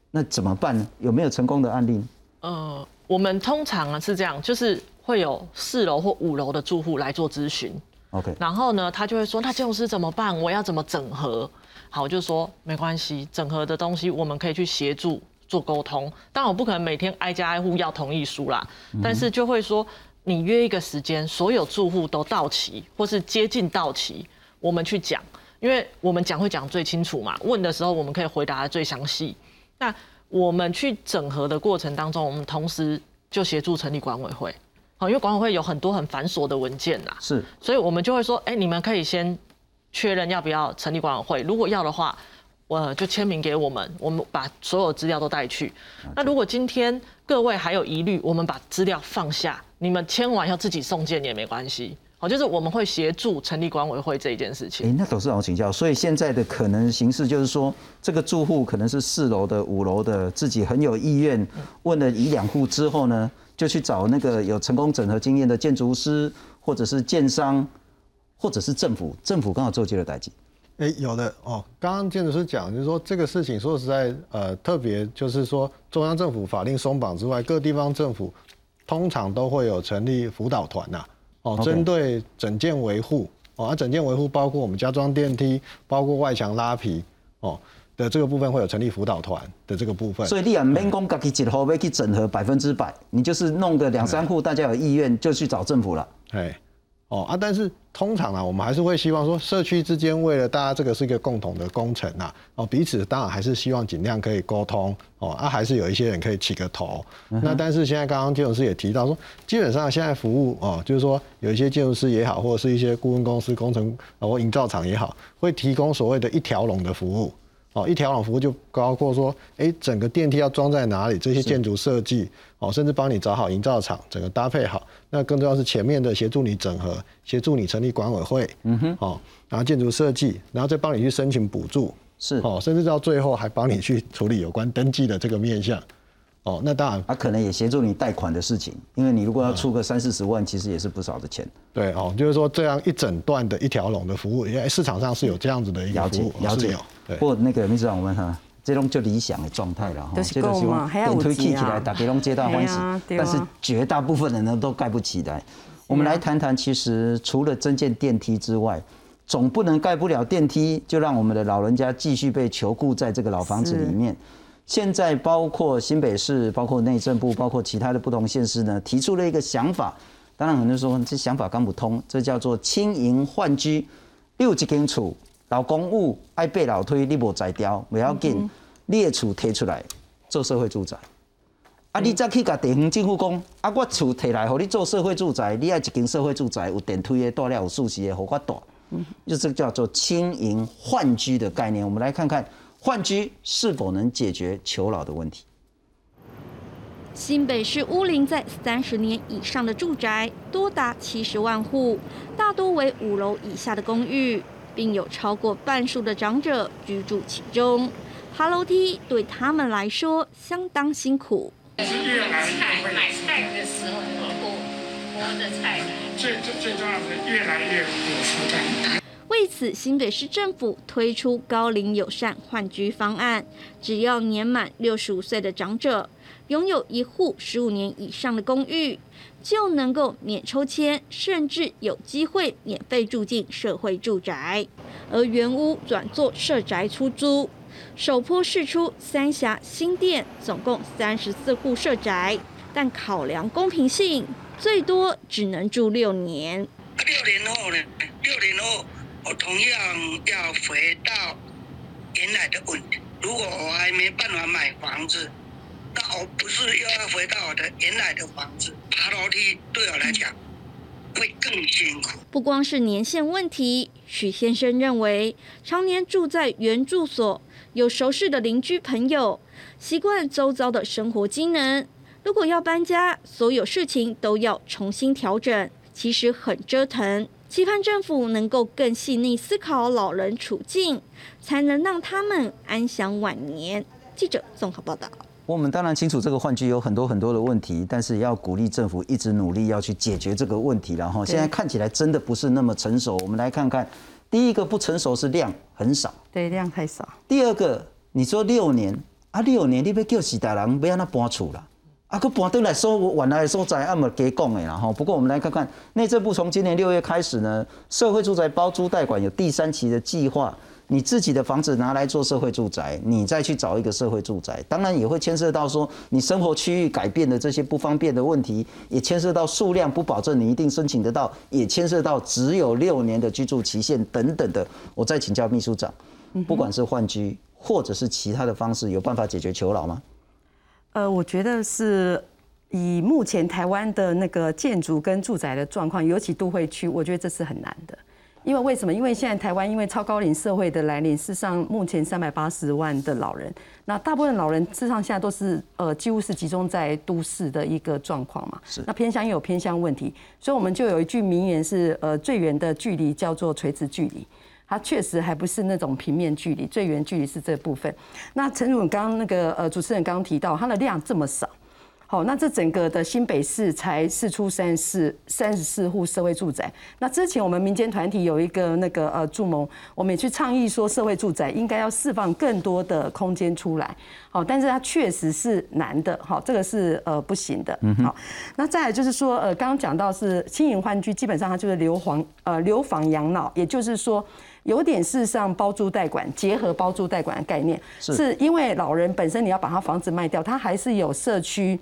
[SPEAKER 1] 那怎么办呢？有没有成功的案例呢？
[SPEAKER 3] 呃，我们通常啊是这样，就是会有四楼或五楼的住户来做咨询
[SPEAKER 1] ，OK，
[SPEAKER 3] 然后呢，他就会说，那建筑师怎么办？我要怎么整合？好，我就说没关系，整合的东西我们可以去协助做沟通。当然，我不可能每天挨家挨户要同意书啦，但是就会说，你约一个时间，所有住户都到齐，或是接近到齐，我们去讲，因为我们讲会讲最清楚嘛，问的时候我们可以回答的最详细。那我们去整合的过程当中，我们同时就协助成立管委会。好，因为管委会有很多很繁琐的文件啦，
[SPEAKER 1] 是
[SPEAKER 3] 所以我们就会说，哎、你们可以先确认要不要成立管委会，如果要的话，我就签名给我们，我们把所有资料都带去。那如果今天各位还有疑虑，我们把资料放下，你们签完要自己送件也没关系。好，就是我们会协助成立管委会这一件事情。
[SPEAKER 1] 哎，那董事长我请教，所以现在的可能形式就是说，这个住户可能是四楼的、五楼的，自己很有意愿，问了一两户之后呢，就去找那个有成功整合经验的建筑师，或者是建商，或者是政府，政府刚好做这个代际。
[SPEAKER 2] 哎，有的哦。刚刚建筑师讲，就是说这个事情说实在，呃，特别就是说中央政府法令松绑之外，各地方政府通常都会有成立辅导团呐、哦针对整件维护哦，啊，整件维护包括我们加装电梯，包括外墙拉皮哦的这个部分会有成立辅导团的这个部分。
[SPEAKER 1] 所以你也免讲自己一户要去整合百分之百，你就是弄个两三户，大家有意愿就去找政府了。
[SPEAKER 2] 哎，哦啊，但是通常啊，我们还是会希望说，社区之间为了大家这个是一个共同的工程呐、哦，彼此当然还是希望尽量可以沟通，哦啊，还是有一些人可以起个头。那但是现在刚刚建筑师也提到说，基本上现在服务哦，就是说有一些建筑师也好，或者是一些顾问公司、工程呃或营造厂也好，会提供所谓的一条龙的服务。哦，一条龙服务就包括说，哎，整个电梯要装在哪里，这些建筑设计，哦，甚至帮你找好营造厂，整个搭配好。那更重要是前面的协助你整合，协助你成立管委会，嗯哼，哦，然后建筑设计，然后再帮你去申请补助，
[SPEAKER 1] 是
[SPEAKER 2] 哦，甚至到最后还帮你去处理有关登记的这个面向。哦，那当然，
[SPEAKER 1] 他、可能也协助你贷款的事情，因为你如果要出个三四十万，其实也是不少的钱。
[SPEAKER 2] 对哦，就是说这样一整段的一条龙的服务，因为市场上是有这样子的一个服务，哦
[SPEAKER 1] 了解
[SPEAKER 2] 是有。对
[SPEAKER 1] 不过那个秘书长，我们哈，这种就理想的状态了哈，
[SPEAKER 4] 就是
[SPEAKER 1] 这个希望
[SPEAKER 4] 够嘛还要有
[SPEAKER 1] 电推起
[SPEAKER 4] 钱啊
[SPEAKER 1] 来，大家拢皆大欢喜但
[SPEAKER 4] 啊
[SPEAKER 1] 是绝大部分人呢都盖不起来。我们来谈谈，其实除了增建电梯之外，总不能盖不了电梯，就让我们的老人家继续被囚固在这个老房子里面。现在包括新北市、包括内政部、包括其他的不同县市呢，提出了一个想法。当然，很多人说这想法刚不通，这叫做轻盈换居。你有一间厝，老公寓爱被老推，你无摘掉，不要紧，你的厝提出来做社会住宅。啊，你再去甲地方政府讲，啊，我厝摕来，互你做社会住宅，你爱一间社会住宅有电梯的，大了有舒适的，互我大，就这个叫做轻盈换居的概念。我们来看看换居是否能解决求老的问题。
[SPEAKER 5] 新北市屋林在三十年以上的住宅多达七十万户，大多为五楼以下的公寓，并有超过半数的长者居住其中。爬楼梯对他们来说相当辛苦。
[SPEAKER 11] 是越来买菜买菜的时候我的菜，最最最重要是越来越有负担。
[SPEAKER 5] 为此，新北市政府推出高龄友善换居方案，只要年满六十五岁的长者，拥有一户十五年以上的公寓，就能够免抽签，甚至有机会免费住进社会住宅，而原屋转做社宅出租。首波试出三峡新店，总共三十四户社宅，但考量公平性，最多只能住六年。
[SPEAKER 12] 六年后呢？六年后。我同样要回到原来的问题。如果我还没办法买房子，那我不是又要回到我的原来的房子？爬楼梯对我来讲会更辛苦。
[SPEAKER 5] 不光是年限问题，许先生认为，常年住在原住所，有熟识的邻居朋友，习惯周遭的生活机能。如果要搬家，所有事情都要重新调整，其实很折腾。期盼政府能够更细腻思考老人处境，才能让他们安享晚年。记者综合报道。
[SPEAKER 1] 我们当然清楚这个换句有很多很多的问题，但是也要鼓励政府一直努力要去解决这个问题。然后现在看起来真的不是那么成熟。我们来看看，第一个不成熟是量很少，
[SPEAKER 4] 对，量太少。
[SPEAKER 1] 第二个，你说六年啊，六年你要叫几代人不要那搬厝了。啊，个搬登来说，我原来的所在，阿么给讲的啦吼。不过我们来看看内政部从今年六月开始呢，社会住宅包租代管有第三期的计划。你自己的房子拿来做社会住宅，你再去找一个社会住宅，当然也会牵涉到说你生活区域改变的这些不方便的问题，也牵涉到数量不保证你一定申请得到，也牵涉到只有六年的居住期限等等的。我再请教秘书长，不管是换居或者是其他的方式，有办法解决求老吗？
[SPEAKER 4] 呃，我觉得是以目前台湾的那个建筑跟住宅的状况，尤其都会区，我觉得这是很难的。因为为什么？因为现在台湾因为超高龄社会的来临，事实上目前三百八十万的老人，那大部分老人事实上现在都是呃几乎是集中在都市的一个状况嘛。
[SPEAKER 1] 是。
[SPEAKER 4] 那偏乡又有偏乡问题，所以我们就有一句名言是呃最远的距离叫做垂直距离。它确实还不是那种平面距离，最远距离是这部分。那陈总刚刚那个呃主持人刚刚提到，它的量这么少。好，那这整个的新北市才试出三十四三十四户社会住宅。那之前我们民间团体有一个那个呃筑盟，我们也去倡议说社会住宅应该要释放更多的空间出来。好，但是它确实是难的。好，这个是呃不行的。好，那再来就是说呃刚刚讲到是轻盈换居，基本上它就是留房呃留房养老，也就是说有点事实上包租代管结合包租代管的概念，是因为老人本身你要把他房子卖掉，他还是有社区。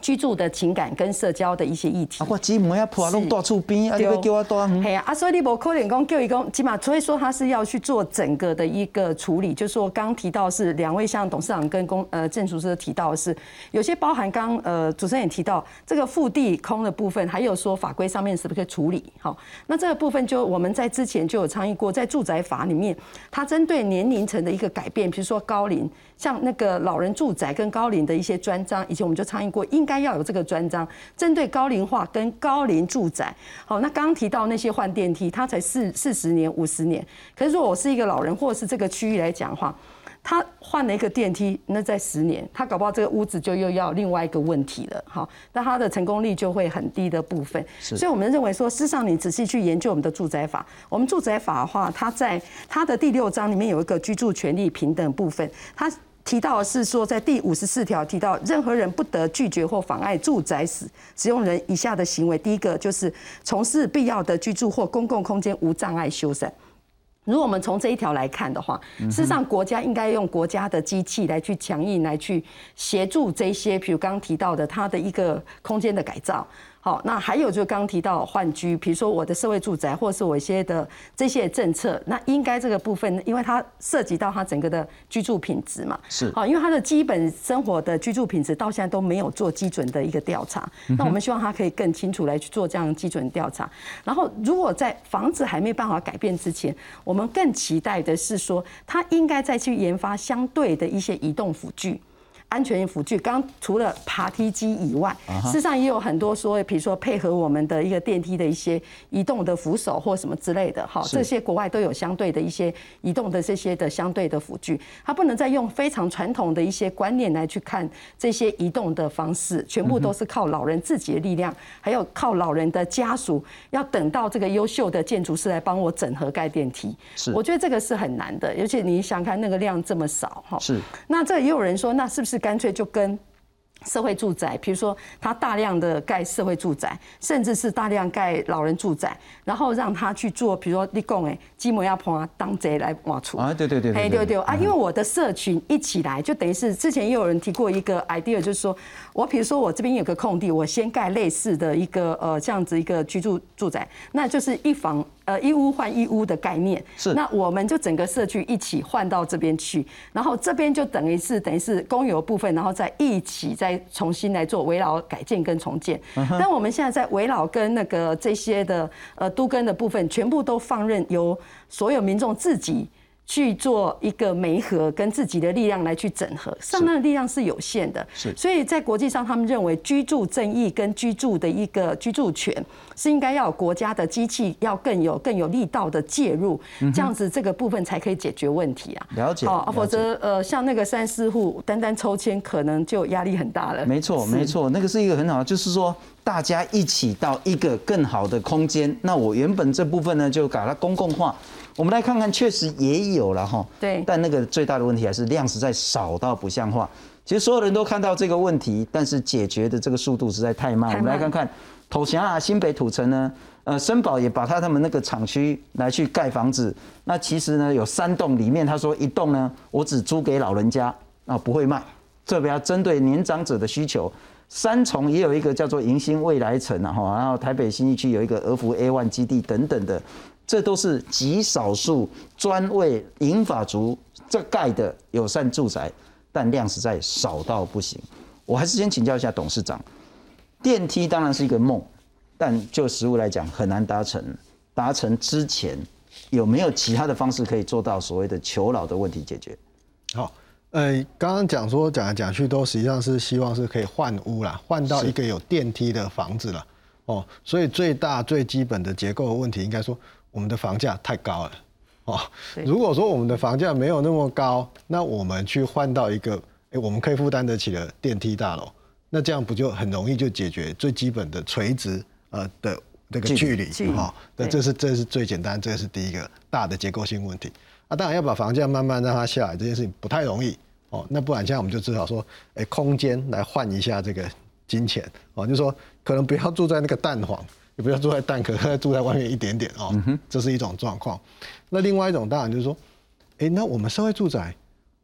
[SPEAKER 4] 居住的情感跟社交的一些议题。
[SPEAKER 1] 啊，我姊妹啊，破弄大厝边，啊，你要叫我住远？
[SPEAKER 4] 系啊，啊，所以你无可能讲叫一讲，起码所以说他是要去做整个的一个处理。就是说，刚提到是两位像董事长跟公呃郑主持提到的是，有些包含刚呃主持人也提到这个腹地空的部分，还有说法规上面是不是可以处理？好，那这个部分就我们在之前就有倡议过，在住宅法里面，它针对年龄层的一个改变，比如说高龄。像那个老人住宅跟高龄的一些专章，以前我们就倡议过，应该要有这个专章，针对高龄化跟高龄住宅。好，那刚刚提到那些换电梯，它才四四十年、五十年，可是如果我是一个老人，或者是这个区域来讲的话。他换了一个电梯，那在十年，他搞不好这个屋子就又要另外一个问题了，哈，那他的成功率就会很低的部分。所以我们认为说，事实上你仔细去研究我们的住宅法，我们住宅法的话，它在它的第六章里面有一个居住权利平等部分，它提到的是说，在第五十四条提到，任何人不得拒绝或妨碍住宅使使用人以下的行为，第一个就是从事必要的居住或公共空间无障碍修缮。如果我们从这一条来看的话，事实上国家应该用国家的机器来去强硬来去协助这些，比如刚刚提到的它的一个空间的改造。好，那还有就刚刚提到换居，比如说我的社会住宅，或者是我一些的这些政策，那应该这个部分，因为它涉及到它整个的居住品质嘛，
[SPEAKER 1] 是
[SPEAKER 4] 好，因为它的基本生活的居住品质到现在都没有做基准的一个调查，那我们希望它可以更清楚来去做这样基准调查。然后，如果在房子还没办法改变之前，我们更期待的是说，它应该再去研发相对的一些移动辅具。安全辅具。刚除了爬梯机以外，事实上也有很多说，比如说配合我们的一个电梯的一些移动的扶手或什么之类的，哈，
[SPEAKER 1] 是
[SPEAKER 4] 这些国外都有相对的一些移动的这些的相对的辅具。它不能再用非常传统的一些观念来去看这些移动的方式，全部都是靠老人自己的力量，还有靠老人的家属，要等到这个优秀的建筑师来帮我整合盖电梯。
[SPEAKER 1] 是
[SPEAKER 4] 我觉得这个是很难的，而且你想看那个量这么少，哈。
[SPEAKER 1] 是
[SPEAKER 4] 那这也有人说，那是不是干脆就跟社会住宅，比如说他大量的盖社会住宅，甚至是大量盖老人住宅，然后让他去做，比如说立功哎，基摩要碰当贼来挖出。
[SPEAKER 1] 啊，对对对
[SPEAKER 4] 哎，对对啊，因为我的社群一起来，就等于是之前也有人提过一个 idea，就是说我比如说我这边有个空地，我先盖类似的一个呃这样子一个居住住宅，那就是一房呃一屋换一屋的概念。
[SPEAKER 1] 是
[SPEAKER 4] 那我们就整个社区一起换到这边去，然后这边就等于是等于是公有部分，然后再一起再重新来做围绕改建跟重建。
[SPEAKER 1] 嗯哼
[SPEAKER 4] 但我们现在在围绕跟那个这些的呃都根的部分，全部都放任由所有民众自己。去做一个媒合，跟自己的力量来去整合，上岸的力量是有限的，
[SPEAKER 1] 是
[SPEAKER 4] 所以在国际上，他们认为居住正义跟居住的一个居住权是应该要有国家的机器要更有更有力道的介入，这样子这个部分才可以解决问题啊。
[SPEAKER 1] 了解
[SPEAKER 4] 哦，否则呃，像那个三四户单单抽签，可能就压力很大了。
[SPEAKER 1] 没错，没错，那个是一个很好，就是说大家一起到一个更好的空间。那我原本这部分呢，就把它公共化。我们来看看，确实也有了哈。
[SPEAKER 4] 对。
[SPEAKER 1] 但那个最大的问题还是量实在少到不像话。其实所有人都看到这个问题，但是解决的这个速度实在太慢。我们来看看投降啊，新北土城呢，呃，森宝也把他他们那个厂区来去盖房子。那其实呢，有三栋里面，他说一栋呢，我只租给老人家，啊，不会卖。特别要针对年长者的需求。三重也有一个叫做迎新未来城啊，哈，然后台北新一区有一个俄服 A one 基地等等的，这都是极少数专为银发族这盖的友善住宅，但量实在少到不行。我还是先请教一下董事长，电梯当然是一个梦，但就实物来讲很难达成。达成之前有没有其他的方式可以做到所谓的求老的问题解决？
[SPEAKER 2] 好，呃，刚刚讲说讲来讲去都实际上是希望是可以换屋啦，换到一个有电梯的房子了。哦，所以最大最基本的结构的问题，应该说我们的房价太高了。哦，如果说我们的房价没有那么高，那我们去换到一个哎我们可以负担得起的电梯大楼，那这样不就很容易就解决最基本的垂直呃的这个距离哈？那这是这是最简单，这是第一个大的结构性问题。啊，当然要把房价慢慢让它下来，这件事情不太容易哦。那不然现在我们就至少说，哎，空间来换一下这个金钱哦，就是说可能不要住在那个蛋黄，也不要住在蛋壳，可住在外面一点点哦，这是一种状况。那另外一种当然就是说，哎，那我们社会住宅，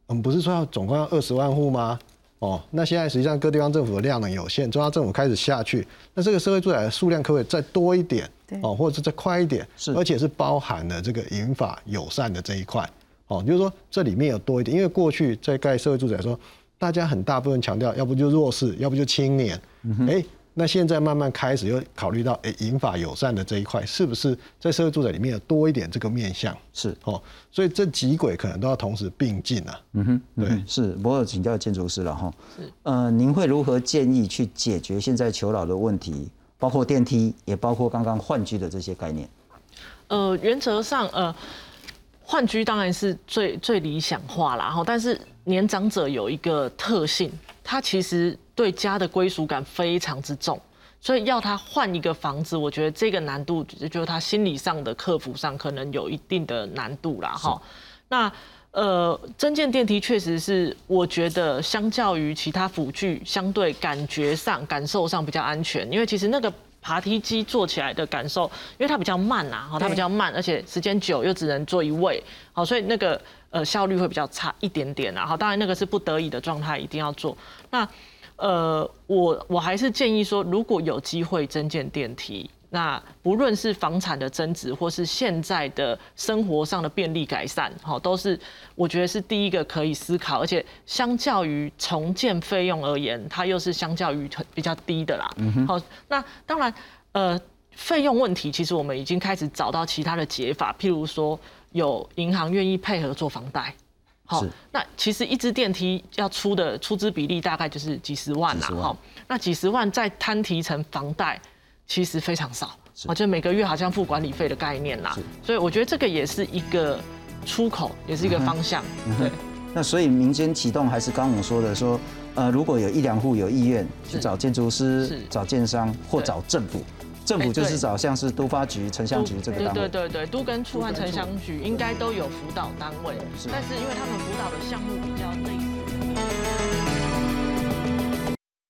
[SPEAKER 2] 我们不是说要总共要二十万户吗？哦，那现在实际上各地方政府的量能有限，中央政府开始下去，那这个社会住宅的数量可不可以再多一点？哦，或者是再快一点？
[SPEAKER 1] 是，
[SPEAKER 2] 而且是包含了这个引法友善的这一块。哦，就是说这里面有多一点，因为过去在盖社会住宅的时候，大家很大部分强调，要不就弱势，要不就青年。哎、那现在慢慢开始又考虑到，哎，银法友善的这一块，是不是在社会住宅里面有多一点这个面向？
[SPEAKER 1] 是
[SPEAKER 2] 哦，所以这几轨可能都要同时并进啊。
[SPEAKER 1] 嗯哼，对，是。我有请教建筑师了哈。呃，您会如何建议去解决现在求老的问题，包括电梯，也包括刚刚换居的这些概念？
[SPEAKER 3] 呃，原则上，呃，换居当然是最最理想化啦，哈，但是年长者有一个特性，他其实对家的归属感非常之重，所以要他换一个房子，我觉得这个难度就是他心理上的克服上可能有一定的难度啦，哈。那呃，增建电梯确实是我觉得相较于其他辅具，相对感觉上、感受上比较安全，因为其实那个。爬梯机坐起来的感受，因为它比较慢呐，哈，它比较慢，而且时间久又只能坐一位，好，所以那个呃效率会比较差一点点啊，好，当然那个是不得已的状态，一定要做。那呃，我我还是建议说，如果有机会增建电梯，那不论是房产的增值，或是现在的生活上的便利改善，好，都是我觉得是第一个可以思考，而且相较于重建费用而言，它又是相较于比较低的啦。好，那当然，呃，费用问题其实我们已经开始找到其他的解法，譬如说有银行愿意配合做房贷。好
[SPEAKER 1] 是，
[SPEAKER 3] 那其实一只电梯要出的出资比例大概就是几十万啦，
[SPEAKER 1] 几十万。
[SPEAKER 3] 哈，那几十万再摊提成房贷，其实非常少，我觉得每个月好像付管理费的概念啦，所以我觉得这个也是一个出口，也是一个方向，对。
[SPEAKER 1] 那所以民间启动还是刚刚我说的说，呃，如果有一两户有意愿去找建筑师、找建商或找政府，政府就是找像是都发局、城乡局这个
[SPEAKER 3] 对
[SPEAKER 1] 单位。
[SPEAKER 3] 对对对，都跟处和城乡局应该都有辅导单位，但是因为他们辅导的项目比较类似。